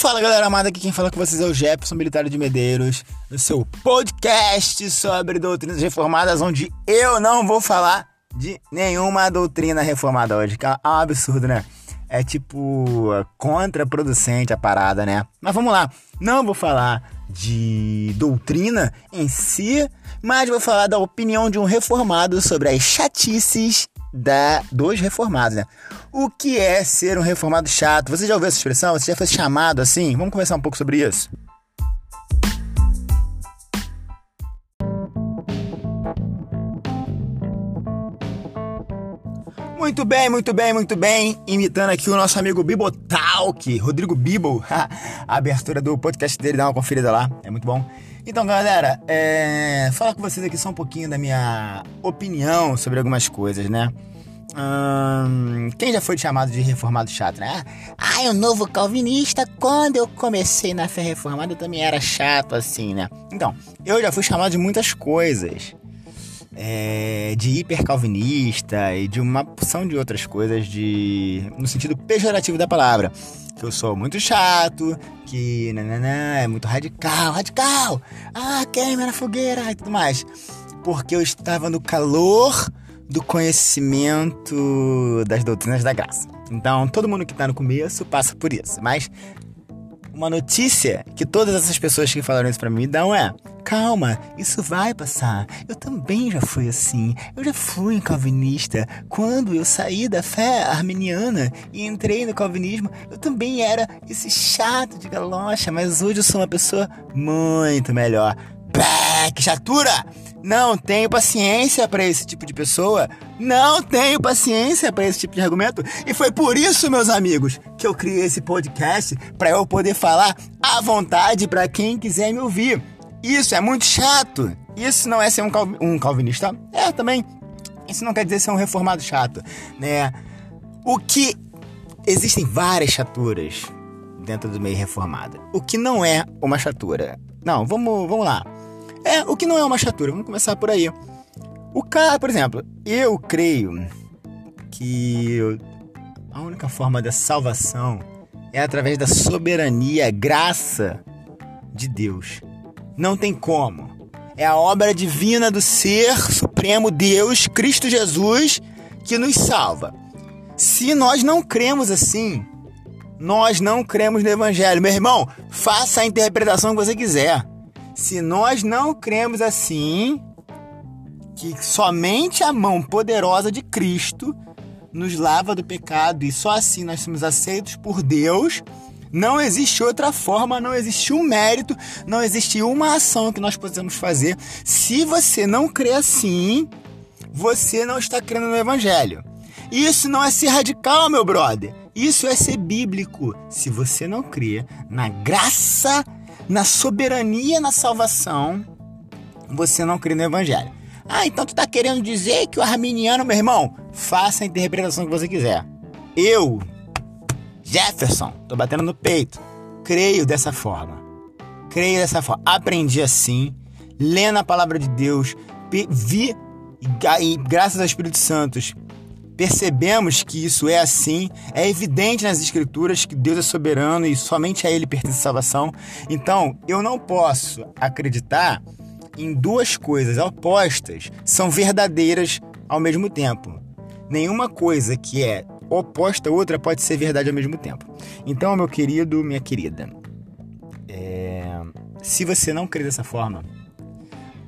Fala galera amada, aqui quem fala com vocês é o Jefferson Militar de Medeiros, no seu podcast sobre doutrinas reformadas, onde eu não vou falar de nenhuma doutrina reformada hoje, que é um absurdo, né? É tipo contraproducente a parada, né? Mas vamos lá, não vou falar de doutrina em si, mas vou falar da opinião de um reformado sobre as chatices da, dos reformados, né? O que é ser um reformado chato? Você já ouviu essa expressão? Você já foi chamado assim? Vamos conversar um pouco sobre isso. Muito bem, muito bem, muito bem. Imitando aqui o nosso amigo Bibotalk, Rodrigo Bibo. A abertura do podcast dele, dá uma conferida lá, é muito bom. Então, galera, é... falar com vocês aqui só um pouquinho da minha opinião sobre algumas coisas, né? Hum, quem já foi chamado de reformado chato, né? Ah, o novo calvinista, quando eu comecei na fé reformada, eu também era chato assim, né? Então, eu já fui chamado de muitas coisas. É, de hipercalvinista e de uma porção de outras coisas de no sentido pejorativo da palavra. Que eu sou muito chato, que nananã, é muito radical, radical, ah, queima na fogueira e tudo mais. Porque eu estava no calor do conhecimento das doutrinas da graça. Então, todo mundo que está no começo passa por isso. Mas uma notícia que todas essas pessoas que falaram isso para mim dão é: calma, isso vai passar. Eu também já fui assim. Eu já fui um calvinista. Quando eu saí da fé arminiana e entrei no calvinismo, eu também era esse chato de galocha, mas hoje eu sou uma pessoa muito melhor. Pé, que chatura! Não tenho paciência para esse tipo de pessoa. Não tenho paciência para esse tipo de argumento. E foi por isso, meus amigos, que eu criei esse podcast para eu poder falar à vontade para quem quiser me ouvir. Isso é muito chato. Isso não é ser um, cal um calvinista. É, também. Isso não quer dizer ser um reformado chato, né? O que existem várias chaturas dentro do meio reformado. O que não é uma chatura? Não, vamos, vamos lá. É, o que não é uma chatura? Vamos começar por aí. O cara, por exemplo, eu creio que a única forma da salvação é através da soberania, graça de Deus. Não tem como. É a obra divina do ser supremo Deus, Cristo Jesus, que nos salva. Se nós não cremos assim, nós não cremos no Evangelho. Meu irmão, faça a interpretação que você quiser. Se nós não cremos assim, que somente a mão poderosa de Cristo nos lava do pecado e só assim nós somos aceitos por Deus, não existe outra forma, não existe um mérito, não existe uma ação que nós possamos fazer. Se você não crê assim, você não está crendo no Evangelho. Isso não é ser radical, meu brother. Isso é ser bíblico. Se você não crê na graça na soberania na salvação, você não crê no evangelho. Ah, então tu tá querendo dizer que o arminiano, meu irmão, faça a interpretação que você quiser. Eu, Jefferson, tô batendo no peito, creio dessa forma. Creio dessa forma. Aprendi assim, lendo a palavra de Deus, vi e graças ao Espírito Santo percebemos que isso é assim, é evidente nas Escrituras que Deus é soberano e somente a Ele pertence a salvação. Então, eu não posso acreditar em duas coisas opostas são verdadeiras ao mesmo tempo. Nenhuma coisa que é oposta a outra pode ser verdade ao mesmo tempo. Então, meu querido, minha querida, é... se você não crê dessa forma,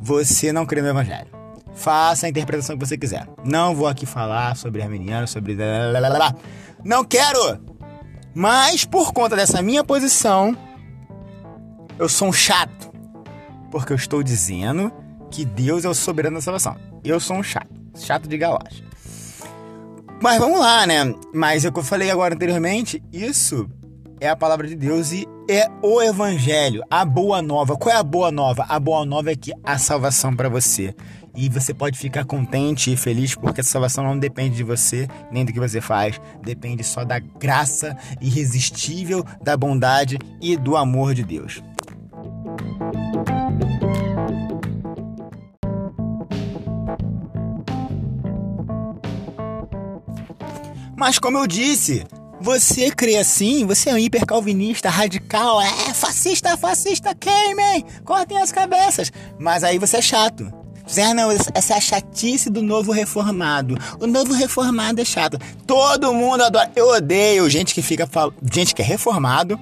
você não crê no Evangelho. Faça a interpretação que você quiser. Não vou aqui falar sobre arminiano, sobre. Não quero! Mas por conta dessa minha posição, eu sou um chato. Porque eu estou dizendo que Deus é o soberano da salvação. Eu sou um chato. Chato de galocha. Mas vamos lá, né? Mas é o que eu falei agora anteriormente, isso é a palavra de Deus e é o evangelho, a boa nova. Qual é a boa nova? A boa nova é que a salvação para você. E você pode ficar contente e feliz porque a salvação não depende de você, nem do que você faz, depende só da graça irresistível, da bondade e do amor de Deus. Mas como eu disse, Você crê assim, você é um hipercalvinista, radical, é fascista, fascista, queimem, cortem as cabeças. Mas aí você é chato. Zé, não, essa é a chatice do novo reformado. O novo reformado é chato. Todo mundo adora. Eu odeio gente que fica gente que é reformado,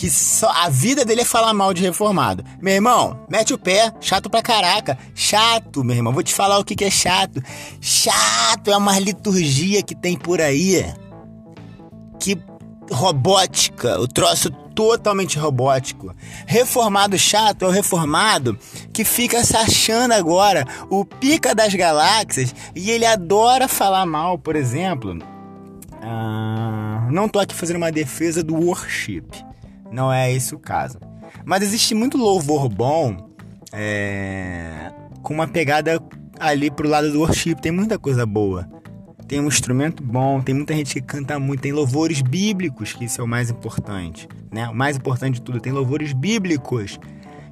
que só a vida dele é falar mal de reformado. Meu irmão, mete o pé, chato pra caraca. Chato, meu irmão. Vou te falar o que, que é chato. Chato é uma liturgia que tem por aí que robótica, o troço totalmente robótico. Reformado chato é o reformado que fica se achando agora o pica das galáxias e ele adora falar mal, por exemplo. Ah, não tô aqui fazendo uma defesa do worship, não é esse o caso. Mas existe muito louvor bom é, com uma pegada ali pro lado do worship, tem muita coisa boa tem um instrumento bom, tem muita gente que canta muito, tem louvores bíblicos, que isso é o mais importante, né? O mais importante de tudo, tem louvores bíblicos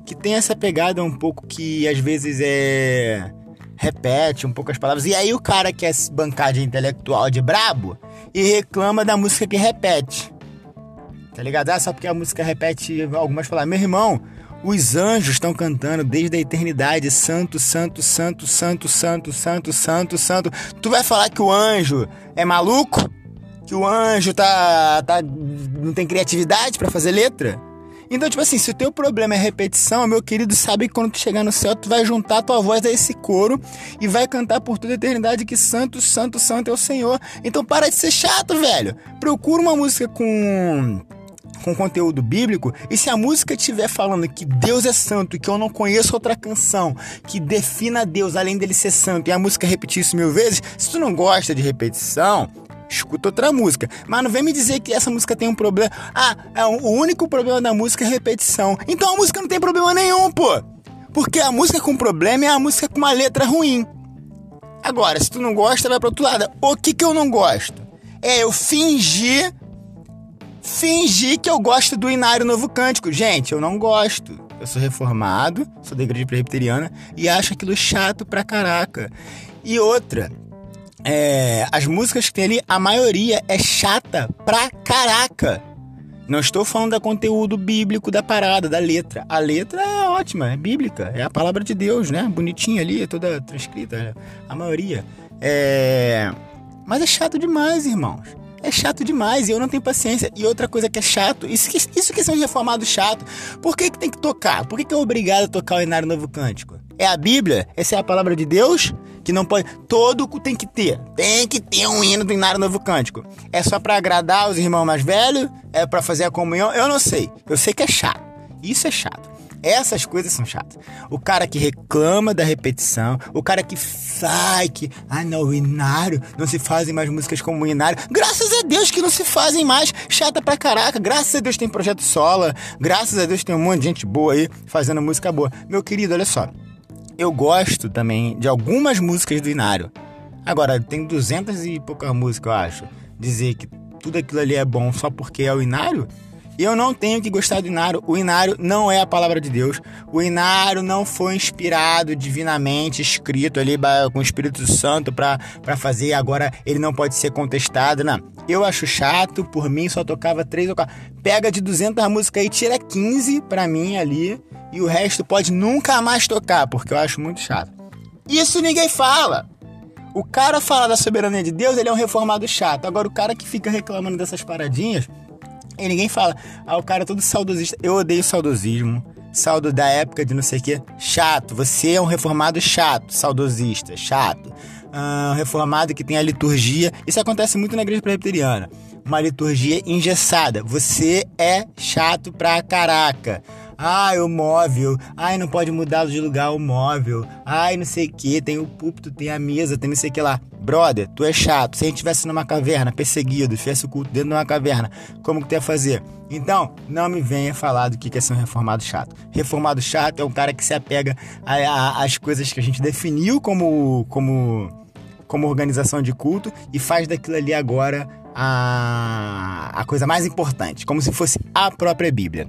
que tem essa pegada um pouco que às vezes é repete um pouco as palavras. E aí o cara quer se bancar de intelectual de brabo e reclama da música que repete. Tá ligado? Ah, só porque a música repete algumas palavras. Meu irmão, os anjos estão cantando desde a eternidade: Santo, Santo, Santo, Santo, Santo, Santo, Santo, Santo. Tu vai falar que o anjo é maluco? Que o anjo tá, tá não tem criatividade para fazer letra? Então, tipo assim, se o teu problema é repetição, meu querido, sabe que quando tu chegar no céu, tu vai juntar tua voz a esse coro e vai cantar por toda a eternidade que santo, santo, santo é o Senhor. Então para de ser chato, velho. Procura uma música com com conteúdo bíblico, e se a música estiver falando que Deus é santo e que eu não conheço outra canção que defina Deus além dele ser santo, e a música repetir isso mil vezes, se tu não gosta de repetição, escuta outra música. Mas não vem me dizer que essa música tem um problema. Ah, é o único problema da música é repetição. Então a música não tem problema nenhum, pô. Porque a música com problema é a música com uma letra ruim. Agora, se tu não gosta, vai pro outro lado. O que que eu não gosto? É eu fingir fingir que eu gosto do Inário Novo Cântico. Gente, eu não gosto. Eu sou reformado, sou da igreja presbiteriana e acho aquilo chato pra caraca. E outra, é, as músicas que tem ali, a maioria é chata pra caraca. Não estou falando do conteúdo bíblico da parada, da letra. A letra é ótima, é bíblica, é a palavra de Deus, né? Bonitinha ali, toda transcrita, a maioria. É... Mas é chato demais, irmãos. É chato demais e eu não tenho paciência. E outra coisa que é chato, isso que, isso que são reformados chato. Por que, que tem que tocar? Por que, que é obrigado a tocar o Inário Novo Cântico? É a Bíblia? Essa é a palavra de Deus? Que não pode. Todo tem que ter. Tem que ter um hino do Inário Novo Cântico. É só para agradar os irmãos mais velhos? É para fazer a comunhão? Eu não sei. Eu sei que é chato. Isso é chato. Essas coisas são chatas. O cara que reclama da repetição, o cara que sai que, ah não, o Inário, não se fazem mais músicas como o Inário. Graças a Deus que não se fazem mais. Chata pra caraca. Graças a Deus tem projeto sola. Graças a Deus tem um monte de gente boa aí fazendo música boa. Meu querido, olha só. Eu gosto também de algumas músicas do Inário. Agora, tem duzentas e poucas músicas, eu acho. Dizer que tudo aquilo ali é bom só porque é o Inário eu não tenho que gostar do Inário. O Inário não é a palavra de Deus. O Inário não foi inspirado divinamente, escrito ali com o Espírito Santo para fazer. Agora ele não pode ser contestado, não. Eu acho chato, por mim só tocava três ou quatro. Pega de 200 músicas aí, tira 15 para mim ali. E o resto pode nunca mais tocar, porque eu acho muito chato. Isso ninguém fala. O cara fala da soberania de Deus, ele é um reformado chato. Agora, o cara que fica reclamando dessas paradinhas, e ninguém fala, ah, o cara é todo saudosista. Eu odeio saudosismo. Saldo da época de não sei o que. Chato. Você é um reformado chato, saudosista, chato. Ah, um reformado que tem a liturgia. Isso acontece muito na igreja presbiteriana. Uma liturgia engessada. Você é chato pra caraca. Ai, o móvel. Ai, não pode mudar de lugar o móvel. Ai, não sei o que. Tem o púlpito, tem a mesa, tem não sei o que lá. Brother, tu é chato. Se a gente estivesse numa caverna, perseguido, fizesse o culto dentro de uma caverna, como que tu ia fazer? Então, não me venha falar do que é ser um reformado chato. Reformado chato é um cara que se apega às coisas que a gente definiu como, como, como organização de culto e faz daquilo ali agora a, a coisa mais importante, como se fosse a própria Bíblia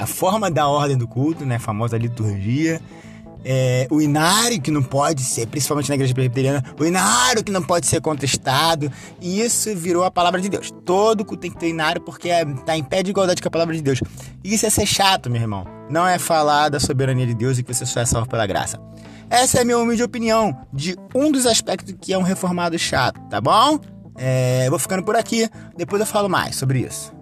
a forma da ordem do culto, né, a famosa liturgia, é, o inário que não pode ser, principalmente na igreja presbiteriana, o inário que não pode ser contestado. E isso virou a palavra de Deus. Todo culto tem que ter inário porque está é, em pé de igualdade com a palavra de Deus. Isso é ser chato, meu irmão. Não é falar da soberania de Deus e que você só é salvo pela graça. Essa é a minha humilde opinião de um dos aspectos que é um reformado chato, tá bom? É, vou ficando por aqui, depois eu falo mais sobre isso.